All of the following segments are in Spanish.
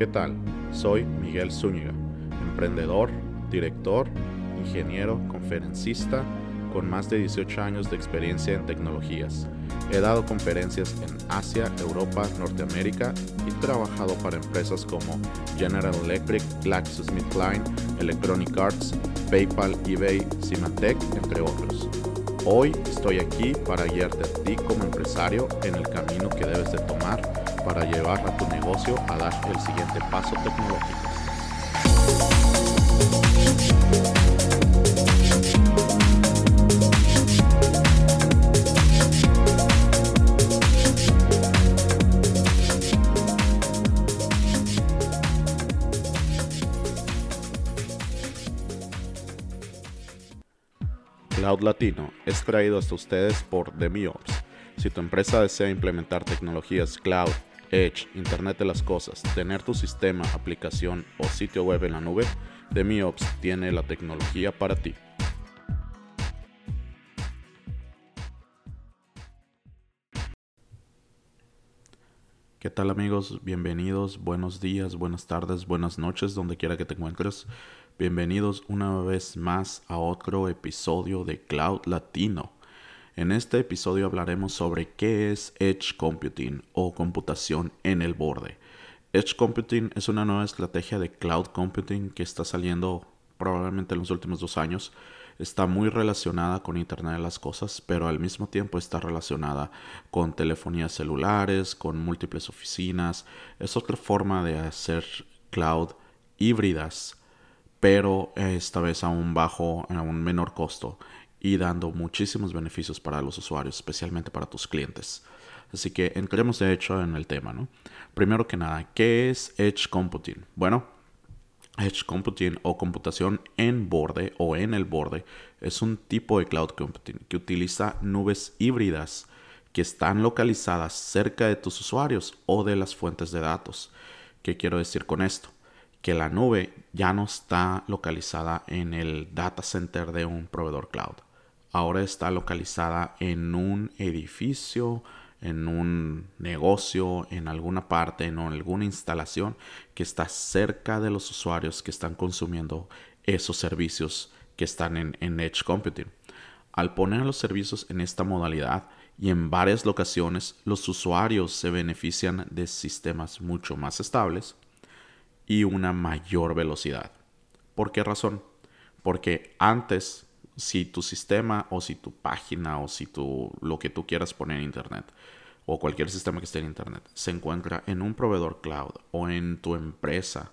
¿Qué tal? Soy Miguel Zúñiga, emprendedor, director, ingeniero, conferencista, con más de 18 años de experiencia en tecnologías. He dado conferencias en Asia, Europa, Norteamérica y trabajado para empresas como General Electric, GlaxoSmithKline, Electronic Arts, PayPal, eBay, Symantec, entre otros. Hoy estoy aquí para guiarte a ti como empresario en el camino que debes de tomar para llevar a tu negocio a dar el siguiente paso tecnológico. Cloud Latino es traído hasta ustedes por DemiOps. Si tu empresa desea implementar tecnologías cloud, edge, Internet de las Cosas, tener tu sistema, aplicación o sitio web en la nube, DemiOps tiene la tecnología para ti. ¿Qué tal amigos? Bienvenidos, buenos días, buenas tardes, buenas noches, donde quiera que te encuentres. Bienvenidos una vez más a otro episodio de Cloud Latino. En este episodio hablaremos sobre qué es Edge Computing o computación en el borde. Edge Computing es una nueva estrategia de cloud computing que está saliendo probablemente en los últimos dos años. Está muy relacionada con Internet de las Cosas, pero al mismo tiempo está relacionada con telefonías celulares, con múltiples oficinas. Es otra forma de hacer cloud híbridas pero esta vez a un bajo, a un menor costo y dando muchísimos beneficios para los usuarios, especialmente para tus clientes. Así que entremos de hecho en el tema, ¿no? Primero que nada, ¿qué es Edge Computing? Bueno, Edge Computing o computación en borde o en el borde es un tipo de cloud computing que utiliza nubes híbridas que están localizadas cerca de tus usuarios o de las fuentes de datos. ¿Qué quiero decir con esto? que la nube ya no está localizada en el data center de un proveedor cloud. Ahora está localizada en un edificio, en un negocio, en alguna parte, en alguna instalación que está cerca de los usuarios que están consumiendo esos servicios que están en, en Edge Computing. Al poner los servicios en esta modalidad y en varias locaciones, los usuarios se benefician de sistemas mucho más estables, y una mayor velocidad. ¿Por qué razón? Porque antes, si tu sistema o si tu página o si tu, lo que tú quieras poner en Internet o cualquier sistema que esté en Internet se encuentra en un proveedor cloud o en tu empresa,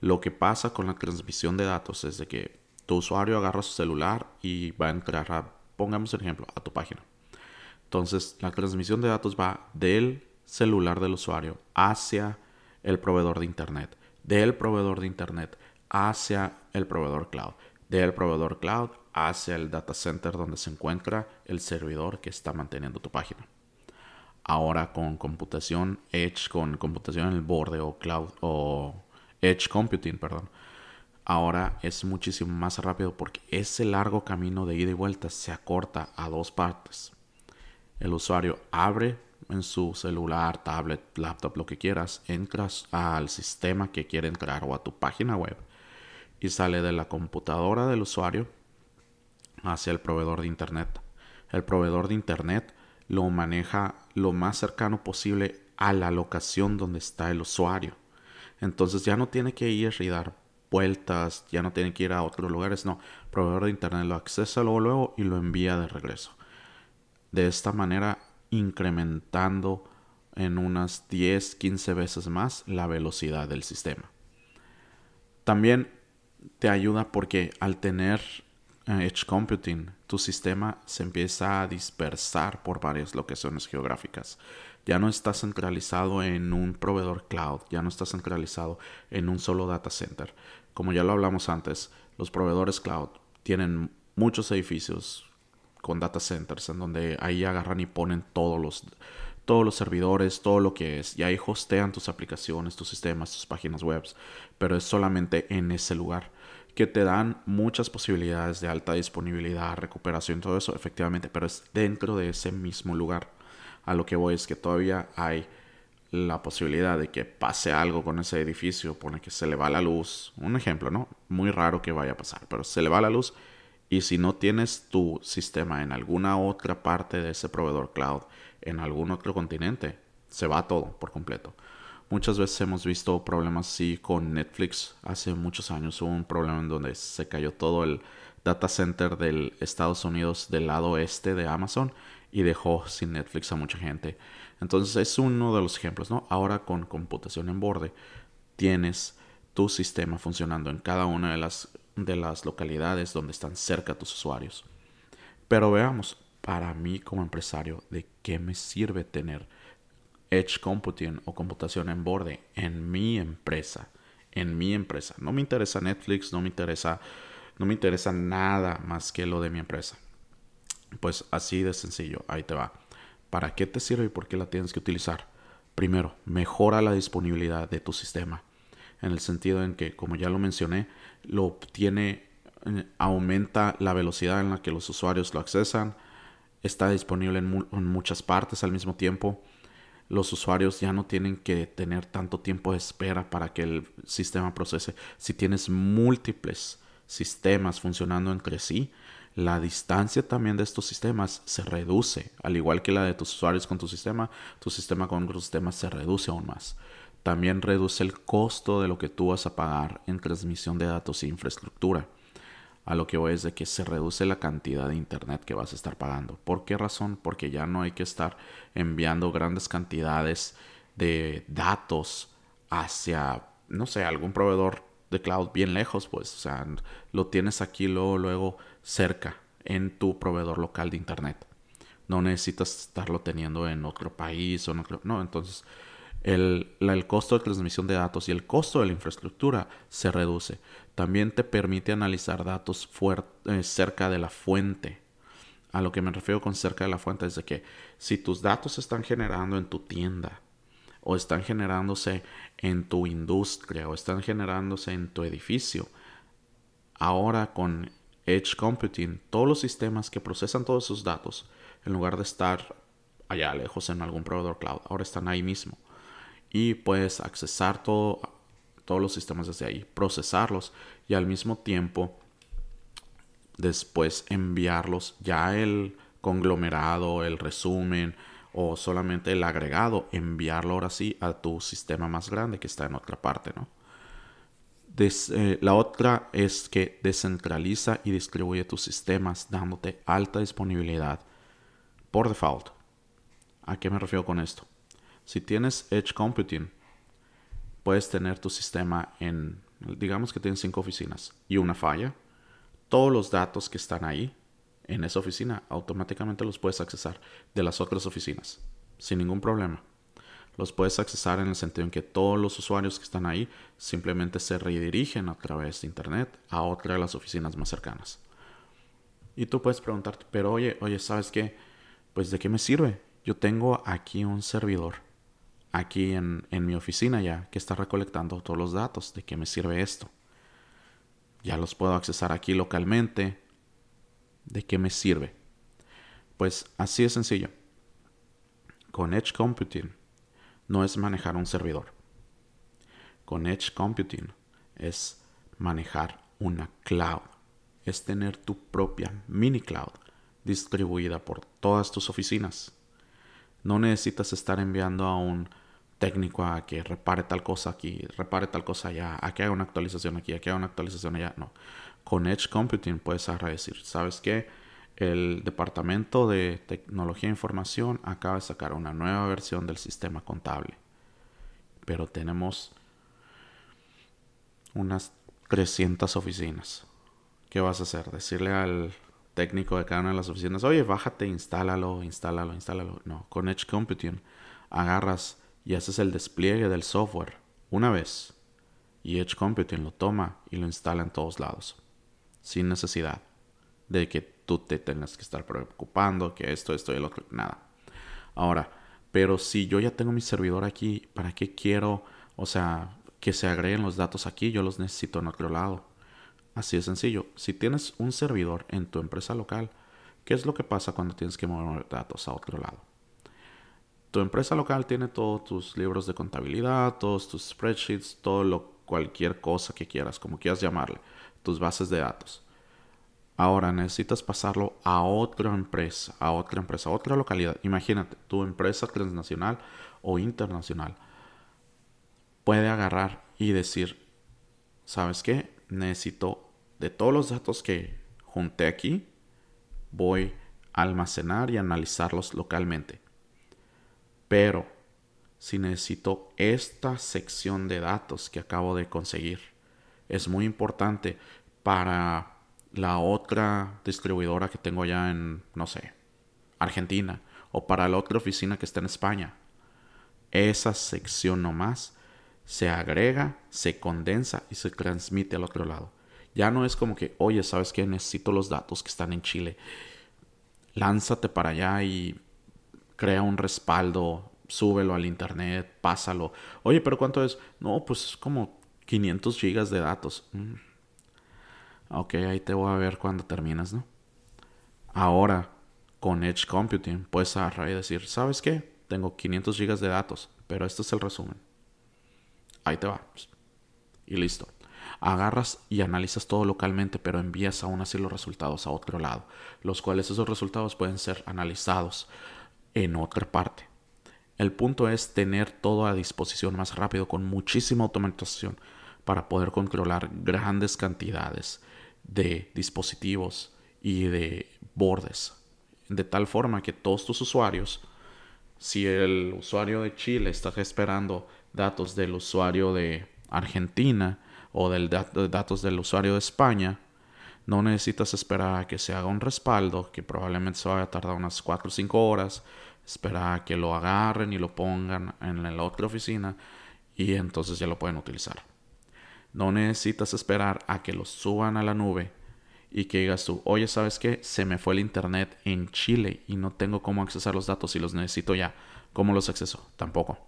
lo que pasa con la transmisión de datos es de que tu usuario agarra su celular y va a entrar a, pongamos el ejemplo, a tu página. Entonces, la transmisión de datos va del celular del usuario hacia el proveedor de Internet del proveedor de Internet hacia el proveedor cloud, del proveedor cloud hacia el data center donde se encuentra el servidor que está manteniendo tu página. Ahora con computación edge, con computación en el borde o cloud o edge computing, perdón. Ahora es muchísimo más rápido porque ese largo camino de ida y vuelta se acorta a dos partes. El usuario abre en su celular, tablet, laptop, lo que quieras, entras al sistema que quiere entrar o a tu página web y sale de la computadora del usuario hacia el proveedor de internet. El proveedor de internet lo maneja lo más cercano posible a la locación donde está el usuario. Entonces ya no tiene que ir y dar vueltas, ya no tiene que ir a otros lugares, no. El proveedor de internet lo accesa luego, luego y lo envía de regreso. De esta manera incrementando en unas 10, 15 veces más la velocidad del sistema. También te ayuda porque al tener eh, Edge Computing, tu sistema se empieza a dispersar por varias locaciones geográficas. Ya no está centralizado en un proveedor cloud, ya no está centralizado en un solo data center. Como ya lo hablamos antes, los proveedores cloud tienen muchos edificios, con data centers, en donde ahí agarran y ponen todos los, todos los servidores, todo lo que es, y ahí hostean tus aplicaciones, tus sistemas, tus páginas web, pero es solamente en ese lugar que te dan muchas posibilidades de alta disponibilidad, recuperación, todo eso, efectivamente, pero es dentro de ese mismo lugar. A lo que voy es que todavía hay la posibilidad de que pase algo con ese edificio, pone que se le va la luz, un ejemplo, ¿no? Muy raro que vaya a pasar, pero se le va la luz y si no tienes tu sistema en alguna otra parte de ese proveedor cloud, en algún otro continente, se va todo por completo. Muchas veces hemos visto problemas así con Netflix. Hace muchos años hubo un problema en donde se cayó todo el data center del Estados Unidos del lado este de Amazon y dejó sin Netflix a mucha gente. Entonces es uno de los ejemplos, ¿no? Ahora con computación en borde tienes tu sistema funcionando en cada una de las, de las localidades donde están cerca tus usuarios. Pero veamos, para mí como empresario, ¿de qué me sirve tener Edge Computing o computación en borde en mi empresa? En mi empresa. No me interesa Netflix, no me interesa, no me interesa nada más que lo de mi empresa. Pues así de sencillo, ahí te va. ¿Para qué te sirve y por qué la tienes que utilizar? Primero, mejora la disponibilidad de tu sistema. En el sentido en que, como ya lo mencioné, lo obtiene, eh, aumenta la velocidad en la que los usuarios lo accesan, está disponible en, en muchas partes al mismo tiempo. Los usuarios ya no tienen que tener tanto tiempo de espera para que el sistema procese. Si tienes múltiples sistemas funcionando entre sí, la distancia también de estos sistemas se reduce, al igual que la de tus usuarios con tu sistema, tu sistema con otro sistema se reduce aún más. También reduce el costo de lo que tú vas a pagar en transmisión de datos e infraestructura. A lo que voy es de que se reduce la cantidad de internet que vas a estar pagando. ¿Por qué razón? Porque ya no hay que estar enviando grandes cantidades de datos hacia, no sé, algún proveedor de cloud bien lejos, pues, o sea, lo tienes aquí luego, luego cerca en tu proveedor local de internet. No necesitas estarlo teniendo en otro país o otro, no, entonces el, el, costo de transmisión de datos y el costo de la infraestructura se reduce. También te permite analizar datos eh, cerca de la fuente. A lo que me refiero con cerca de la fuente es de que si tus datos están generando en tu tienda o están generándose en tu industria o están generándose en tu edificio, ahora con Edge Computing, todos los sistemas que procesan todos esos datos, en lugar de estar allá lejos en algún proveedor cloud, ahora están ahí mismo. Y puedes accesar todo, todos los sistemas desde ahí, procesarlos y al mismo tiempo después enviarlos ya el conglomerado, el resumen o solamente el agregado, enviarlo ahora sí a tu sistema más grande que está en otra parte, ¿no? Eh, la otra es que descentraliza y distribuye tus sistemas dándote alta disponibilidad por default. ¿A qué me refiero con esto? Si tienes Edge Computing, puedes tener tu sistema en, digamos que tienes cinco oficinas y una falla. Todos los datos que están ahí en esa oficina automáticamente los puedes accesar de las otras oficinas sin ningún problema los puedes accesar en el sentido en que todos los usuarios que están ahí simplemente se redirigen a través de internet a otra de las oficinas más cercanas. Y tú puedes preguntarte, pero oye, oye, ¿sabes qué? Pues de qué me sirve? Yo tengo aquí un servidor, aquí en, en mi oficina ya, que está recolectando todos los datos. ¿De qué me sirve esto? Ya los puedo accesar aquí localmente. ¿De qué me sirve? Pues así de sencillo. Con Edge Computing no es manejar un servidor. Con Edge Computing es manejar una cloud. Es tener tu propia mini cloud distribuida por todas tus oficinas. No necesitas estar enviando a un técnico a que repare tal cosa aquí, repare tal cosa allá, a que haga una actualización aquí, a que haga una actualización allá. No. Con Edge Computing puedes decir, ¿sabes qué? el Departamento de Tecnología e Información acaba de sacar una nueva versión del sistema contable. Pero tenemos unas 300 oficinas. ¿Qué vas a hacer? Decirle al técnico de cada una de las oficinas, oye, bájate, instálalo, instálalo, instálalo. No, con Edge Computing agarras y haces el despliegue del software una vez. Y Edge Computing lo toma y lo instala en todos lados. Sin necesidad de que tú te tengas que estar preocupando, que esto, esto y el otro, nada. Ahora, pero si yo ya tengo mi servidor aquí, ¿para qué quiero, o sea, que se agreguen los datos aquí? Yo los necesito en otro lado. Así de sencillo. Si tienes un servidor en tu empresa local, ¿qué es lo que pasa cuando tienes que mover datos a otro lado? Tu empresa local tiene todos tus libros de contabilidad, todos tus spreadsheets, todo lo, cualquier cosa que quieras, como quieras llamarle, tus bases de datos. Ahora necesitas pasarlo a otra empresa, a otra empresa, a otra localidad. Imagínate, tu empresa transnacional o internacional puede agarrar y decir, ¿sabes qué? Necesito de todos los datos que junté aquí, voy a almacenar y analizarlos localmente. Pero si necesito esta sección de datos que acabo de conseguir, es muy importante para la otra distribuidora que tengo ya en, no sé, Argentina o para la otra oficina que está en España. Esa sección nomás se agrega, se condensa y se transmite al otro lado. Ya no es como que, oye, ¿sabes qué? Necesito los datos que están en Chile. Lánzate para allá y crea un respaldo, súbelo al internet, pásalo. Oye, pero ¿cuánto es? No, pues es como 500 gigas de datos. Mm. Ok, ahí te voy a ver cuando terminas, ¿no? Ahora, con Edge Computing, puedes agarrar y decir, ¿sabes qué? Tengo 500 gigas de datos, pero este es el resumen. Ahí te va. Y listo. Agarras y analizas todo localmente, pero envías aún así los resultados a otro lado, los cuales esos resultados pueden ser analizados en otra parte. El punto es tener todo a disposición más rápido con muchísima automatización para poder controlar grandes cantidades de dispositivos y de bordes. De tal forma que todos tus usuarios, si el usuario de Chile está esperando datos del usuario de Argentina o del datos del usuario de España, no necesitas esperar a que se haga un respaldo, que probablemente se vaya a tardar unas 4 o 5 horas, esperar a que lo agarren y lo pongan en la otra oficina y entonces ya lo pueden utilizar. No necesitas esperar a que los suban a la nube y que digas tú, oye, ¿sabes qué? Se me fue el internet en Chile y no tengo cómo accesar los datos y los necesito ya. ¿Cómo los acceso? Tampoco.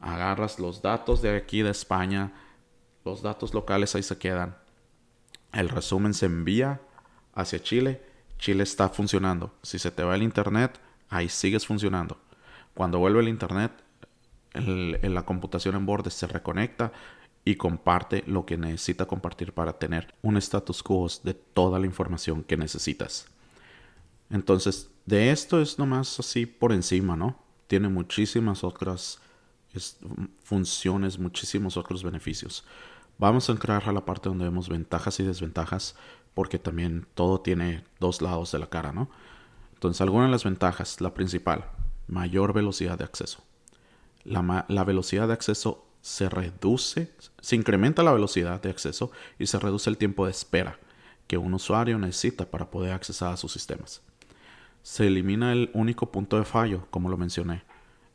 Agarras los datos de aquí de España, los datos locales ahí se quedan. El resumen se envía hacia Chile. Chile está funcionando. Si se te va el internet, ahí sigues funcionando. Cuando vuelve el internet, la computación en borde se reconecta y comparte lo que necesita compartir para tener un status quo de toda la información que necesitas. Entonces, de esto es nomás así por encima, ¿no? Tiene muchísimas otras funciones, muchísimos otros beneficios. Vamos a entrar a la parte donde vemos ventajas y desventajas, porque también todo tiene dos lados de la cara, ¿no? Entonces, algunas de las ventajas, la principal, mayor velocidad de acceso. La, la velocidad de acceso se reduce, se incrementa la velocidad de acceso y se reduce el tiempo de espera que un usuario necesita para poder acceder a sus sistemas. Se elimina el único punto de fallo, como lo mencioné.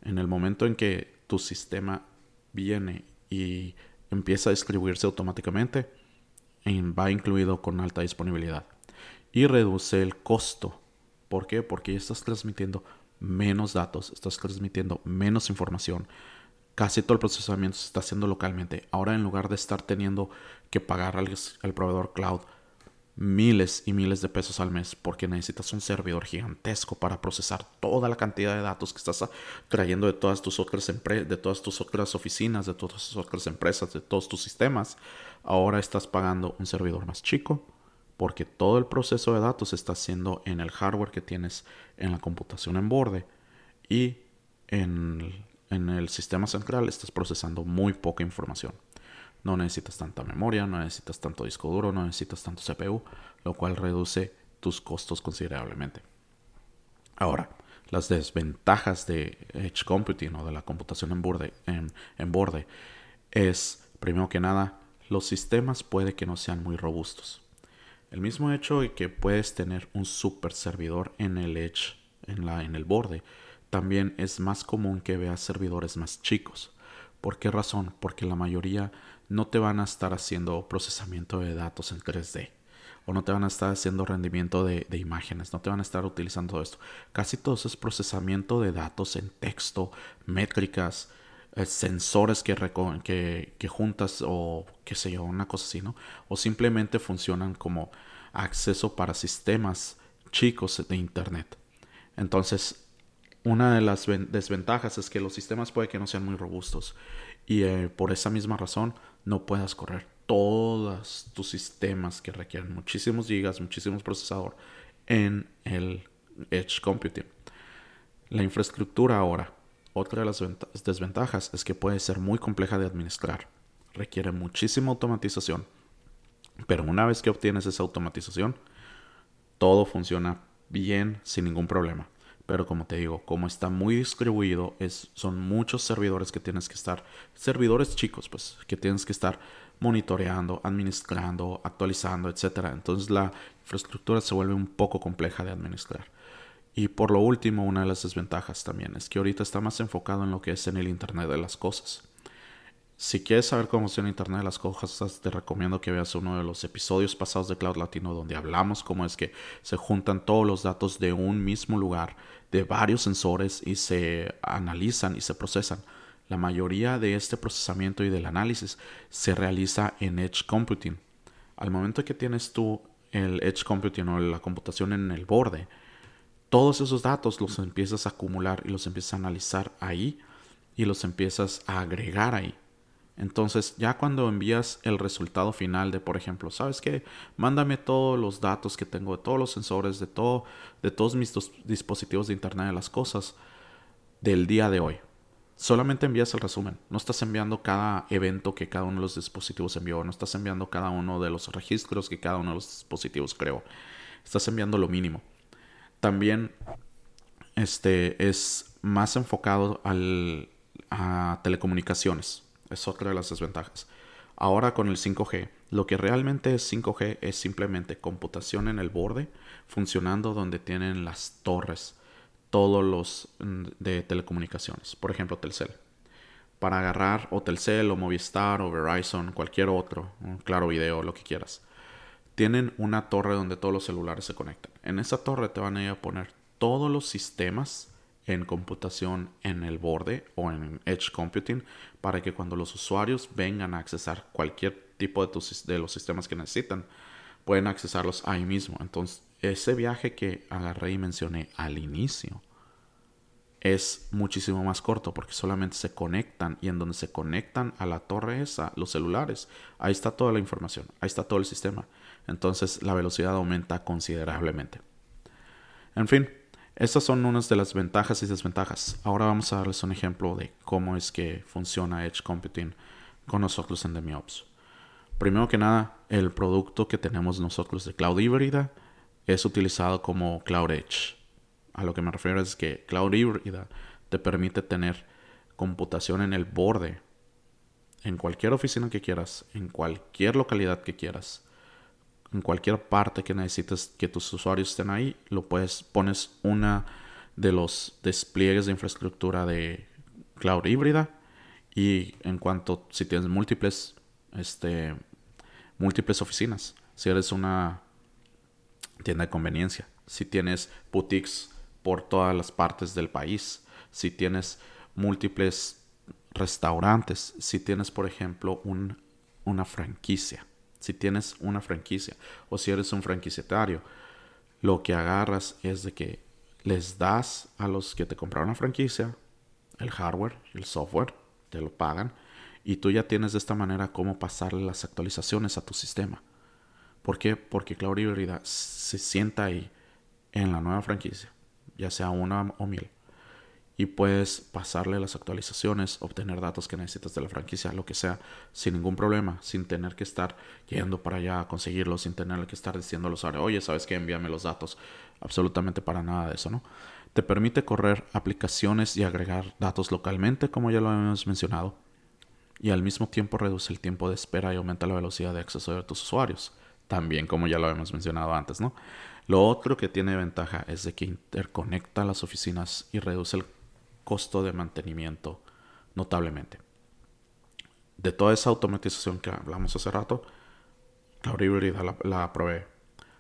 En el momento en que tu sistema viene y empieza a distribuirse automáticamente, va incluido con alta disponibilidad. Y reduce el costo. ¿Por qué? Porque estás transmitiendo menos datos, estás transmitiendo menos información, casi todo el procesamiento se está haciendo localmente. Ahora en lugar de estar teniendo que pagar al, proveedor cloud miles y miles de pesos al mes porque necesitas un servidor gigantesco para procesar toda la cantidad de datos que estás trayendo de todas tus otras de todas tus otras oficinas, de todas tus otras empresas, de todos tus sistemas. Ahora estás pagando un servidor más chico porque todo el proceso de datos está haciendo en el hardware que tienes en la computación en borde y en en el sistema central estás procesando muy poca información. No necesitas tanta memoria, no necesitas tanto disco duro, no necesitas tanto CPU, lo cual reduce tus costos considerablemente. Ahora, las desventajas de Edge Computing o de la computación en borde, en, borde es, primero que nada, los sistemas puede que no sean muy robustos. El mismo hecho de que puedes tener un super servidor en el Edge, en, la, en el borde, también es más común que veas servidores más chicos. ¿Por qué razón? Porque la mayoría no te van a estar haciendo procesamiento de datos en 3D o no te van a estar haciendo rendimiento de, imágenes, no te van a estar utilizando esto. Casi todo eso es procesamiento de datos en texto, métricas, eh, sensores que, que, que, juntas o qué sé yo, una cosa así, ¿no? O simplemente funcionan como acceso para sistemas chicos de Internet. Entonces, una de las desventajas es que los sistemas puede que no sean muy robustos y eh, por esa misma razón no puedas correr todos tus sistemas que requieren muchísimos gigas, muchísimos procesador en el Edge Computing. La infraestructura ahora, otra de las desventajas es que puede ser muy compleja de administrar. Requiere muchísima automatización. Pero una vez que obtienes esa automatización, todo funciona bien sin ningún problema. Pero como te digo, como está muy distribuido, es, son muchos servidores que tienes que estar, servidores chicos, pues, que tienes que estar monitoreando, administrando, actualizando, etc. Entonces la infraestructura se vuelve un poco compleja de administrar. Y por lo último, una de las desventajas también es que ahorita está más enfocado en lo que es en el Internet de las Cosas. Si quieres saber cómo funciona Internet de las Cosas, te recomiendo que veas uno de los episodios pasados de Cloud Latino donde hablamos cómo es que se juntan todos los datos de un mismo lugar de varios sensores y se analizan y se procesan. La mayoría de este procesamiento y del análisis se realiza en Edge Computing. Al momento que tienes tú el Edge Computing o la computación en el borde, todos esos datos los empiezas a acumular y los empiezas a analizar ahí y los empiezas a agregar ahí. Entonces, ya cuando envías el resultado final de, por ejemplo, ¿sabes qué? Mándame todos los datos que tengo de todos los sensores, de, todo, de todos mis dispositivos de Internet de las Cosas del día de hoy. Solamente envías el resumen. No estás enviando cada evento que cada uno de los dispositivos envió. No estás enviando cada uno de los registros que cada uno de los dispositivos creó. Estás enviando lo mínimo. También este, es más enfocado al, a telecomunicaciones es otra de las desventajas. Ahora con el 5G, lo que realmente es 5G es simplemente computación en el borde funcionando donde tienen las torres, todos los mm, de telecomunicaciones, por ejemplo Telcel. Para agarrar o Telcel o Movistar o Verizon, cualquier otro, claro video, lo que quieras. Tienen una torre donde todos los celulares se conectan. En esa torre te van a ir a poner todos los sistemas en computación en el borde o en Edge Computing para que cuando los usuarios vengan a accesar cualquier tipo de, de los sistemas que necesitan, pueden accesarlos ahí mismo. Entonces, ese viaje que agarré y mencioné al inicio es muchísimo más corto porque solamente se conectan y en donde se conectan a la torre esa, los celulares, ahí está toda la información, ahí está todo el sistema. Entonces la velocidad aumenta considerablemente. En fin, estas son unas de las ventajas y desventajas. Ahora vamos a darles un ejemplo de cómo es que funciona Edge Computing con nosotros en DemiOps. Primero que nada, el producto que tenemos nosotros de Cloud Híbrida es utilizado como Cloud Edge. A lo que me refiero es que Cloud Híbrida te permite tener computación en el borde, en cualquier oficina que quieras, en cualquier localidad que quieras, en cualquier parte que necesites que tus usuarios estén ahí, lo puedes, pones una de los despliegues de infraestructura de cloud híbrida y en cuanto si tienes múltiples este múltiples oficinas, si eres una tienda de conveniencia, si tienes boutiques por todas las partes del país, si tienes múltiples restaurantes, si tienes por ejemplo un, una franquicia si tienes una franquicia o si eres un franquiciatario, lo que agarras es de que les das a los que te compraron la franquicia el hardware, el software, te lo pagan y tú ya tienes de esta manera cómo pasarle las actualizaciones a tu sistema. ¿Por qué? Porque Cloud Híbrida se sienta ahí en la nueva franquicia, ya sea una o mil y puedes pasarle las actualizaciones, obtener datos que necesitas de la franquicia, lo que sea, sin ningún problema, sin tener que estar yendo para allá a conseguirlo, sin tener que estar diciendo a los usuarios, oye, ¿sabes qué? Envíame los datos. Absolutamente para nada de eso, ¿no? Te permite correr aplicaciones y agregar datos localmente, como ya lo hemos mencionado, y al mismo tiempo reduce el tiempo de espera y aumenta la velocidad de acceso de tus usuarios. También, como ya lo hemos mencionado antes, ¿no? Lo otro que tiene ventaja es de que interconecta las oficinas y reduce el costo de mantenimiento notablemente. De toda esa automatización que hablamos hace rato, Cloud la, la provee.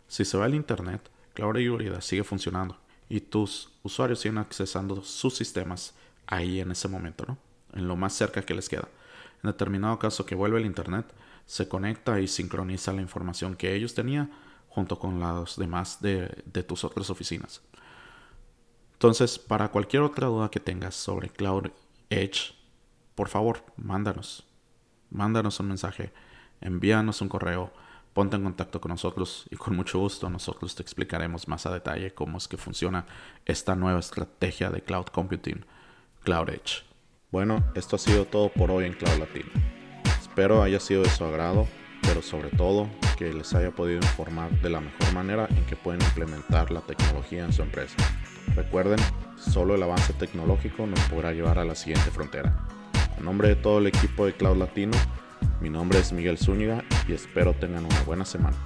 Si se va el Internet, Cloud sigue funcionando y tus usuarios siguen accesando sus sistemas ahí en ese momento, ¿no? En lo más cerca que les queda. En determinado caso que vuelve el Internet, se conecta y sincroniza la información que ellos tenían junto con las demás de, de tus otras oficinas. Entonces, para cualquier otra duda que tengas sobre Cloud Edge, por favor, mándanos. Mándanos un mensaje, envíanos un correo, ponte en contacto con nosotros y con mucho gusto nosotros te explicaremos más a detalle cómo es que funciona esta nueva estrategia de cloud computing, Cloud Edge. Bueno, esto ha sido todo por hoy en Cloud Latino. Espero haya sido de su agrado, pero sobre todo que les haya podido informar de la mejor manera en que pueden implementar la tecnología en su empresa. Recuerden, solo el avance tecnológico nos podrá llevar a la siguiente frontera. En nombre de todo el equipo de Cloud Latino, mi nombre es Miguel Zúñiga y espero tengan una buena semana.